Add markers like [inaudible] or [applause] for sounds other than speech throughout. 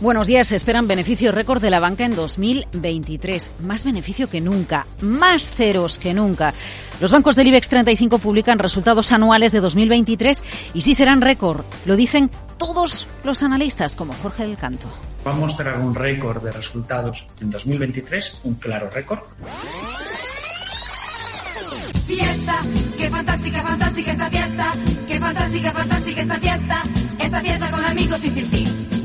días. Buenos días. Se esperan beneficios récord de la banca en 2023. Más beneficio que nunca. Más ceros que nunca. Los bancos del IBEX 35 publican resultados anuales de 2023 y sí serán récord. Lo dicen todos los analistas, como Jorge del Canto. Va a mostrar un récord de resultados en 2023, un claro récord. Fiesta, qué fantástica, fantástica esta fiesta, qué fantástica, fantástica esta fiesta, esta fiesta con amigos y sin ti.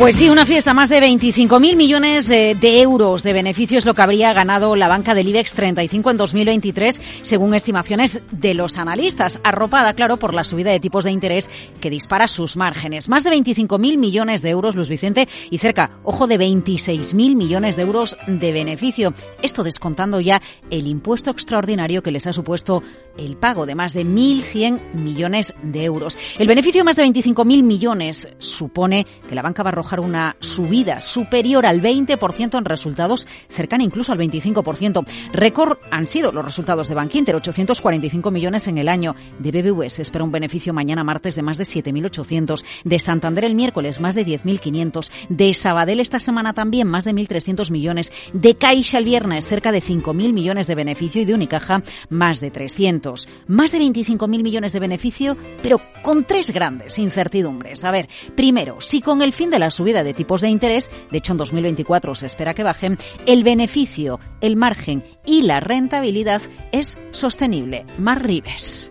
Pues sí, una fiesta, más de 25.000 millones de, euros de beneficios lo que habría ganado la banca del IBEX 35 en 2023, según estimaciones de los analistas, arropada, claro, por la subida de tipos de interés que dispara sus márgenes. Más de 25.000 millones de euros, Luis Vicente, y cerca, ojo, de 26.000 millones de euros de beneficio. Esto descontando ya el impuesto extraordinario que les ha supuesto el pago de más de 1.100 millones de euros. El beneficio de más de 25.000 millones supone que la banca va a arrojar una subida superior al 20% en resultados, cercana incluso al 25%. Récord han sido los resultados de Bankinter, 845 millones en el año. De BBV se espera un beneficio mañana martes de más de 7.800. De Santander el miércoles más de 10.500. De Sabadell esta semana también más de 1.300 millones. De Caixa el viernes cerca de 5.000 millones de beneficio y de Unicaja más de 300. Más de 25.000 millones de beneficio, pero con tres grandes incertidumbres. A ver, primero, si con el fin de las subida de tipos de interés, de hecho en 2024 se espera que bajen, el beneficio, el margen y la rentabilidad es sostenible. Más Rives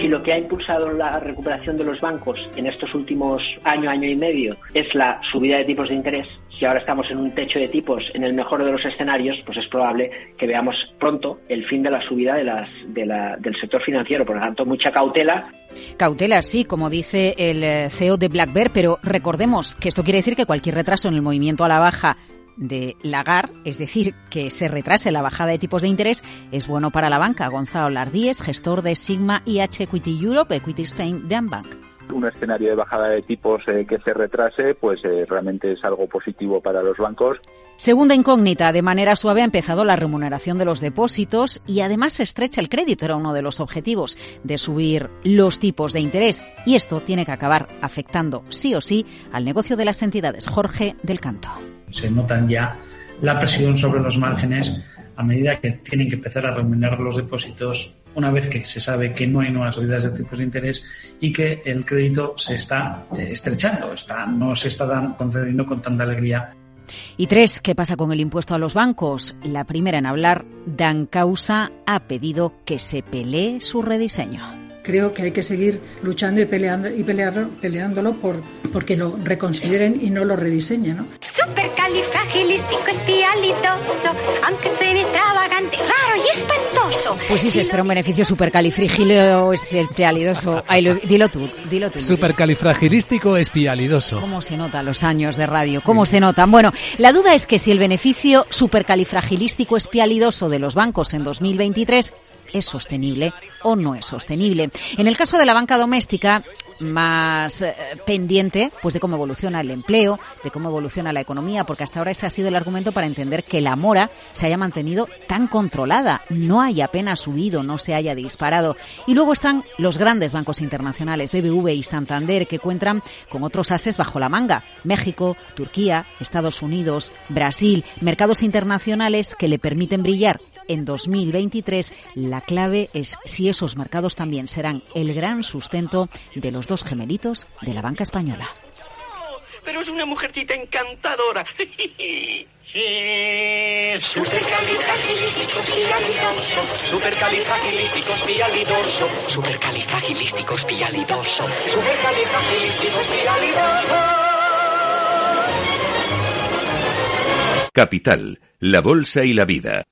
si lo que ha impulsado la recuperación de los bancos en estos últimos año, año y medio es la subida de tipos de interés, si ahora estamos en un techo de tipos en el mejor de los escenarios, pues es probable que veamos pronto el fin de la subida del sector financiero. Por lo tanto, mucha cautela. Cautela, sí, como dice el CEO de Black Bear, pero recordemos que esto quiere decir que cualquier retraso en el movimiento a la baja de Lagar, es decir, que se retrase la bajada de tipos de interés, es bueno para la banca. Gonzalo Lardíez, gestor de Sigma IH Equity Europe, Equity Spain de Ambank un escenario de bajada de tipos eh, que se retrase, pues eh, realmente es algo positivo para los bancos. Segunda incógnita, de manera suave ha empezado la remuneración de los depósitos y además se estrecha el crédito, era uno de los objetivos de subir los tipos de interés y esto tiene que acabar afectando sí o sí al negocio de las entidades. Jorge del Canto se notan ya la presión sobre los márgenes a medida que tienen que empezar a remunerar los depósitos una vez que se sabe que no hay nuevas subidas de tipos de interés y que el crédito se está eh, estrechando, está, no se está concediendo con tanta alegría. Y tres, ¿qué pasa con el impuesto a los bancos? La primera en hablar, Dan Causa, ha pedido que se pelee su rediseño creo que hay que seguir luchando y peleando y pelearlo, peleándolo por porque lo reconsideren y no lo rediseñen, ¿no? Supercalifragilisticoespialidoso, aunque suene extravagante, raro y espantoso. Pues sí, se espera un beneficio supercalifragilisticoespialidoso. [laughs] Dilo tú, dilo tú. Supercalifragilístico espialidoso. ¿Cómo se nota los años de radio? ¿Cómo se notan? Bueno, la duda es que si el beneficio supercalifragilístico espialidoso de los bancos en 2023 es sostenible o no es sostenible. En el caso de la banca doméstica, más eh, pendiente pues de cómo evoluciona el empleo, de cómo evoluciona la economía, porque hasta ahora ese ha sido el argumento para entender que la mora se haya mantenido tan controlada, no haya apenas subido, no se haya disparado. Y luego están los grandes bancos internacionales, BBV y Santander, que cuentan con otros ases bajo la manga. México, Turquía, Estados Unidos, Brasil, mercados internacionales que le permiten brillar en 2023, la clave es si esos mercados también serán el gran sustento de los dos gemelitos de la banca española. Pero es una mujercita encantadora. [laughs] Supercalifragilísticoespialidoso, supercalifragilísticoespialidoso. Capital, la bolsa y la vida.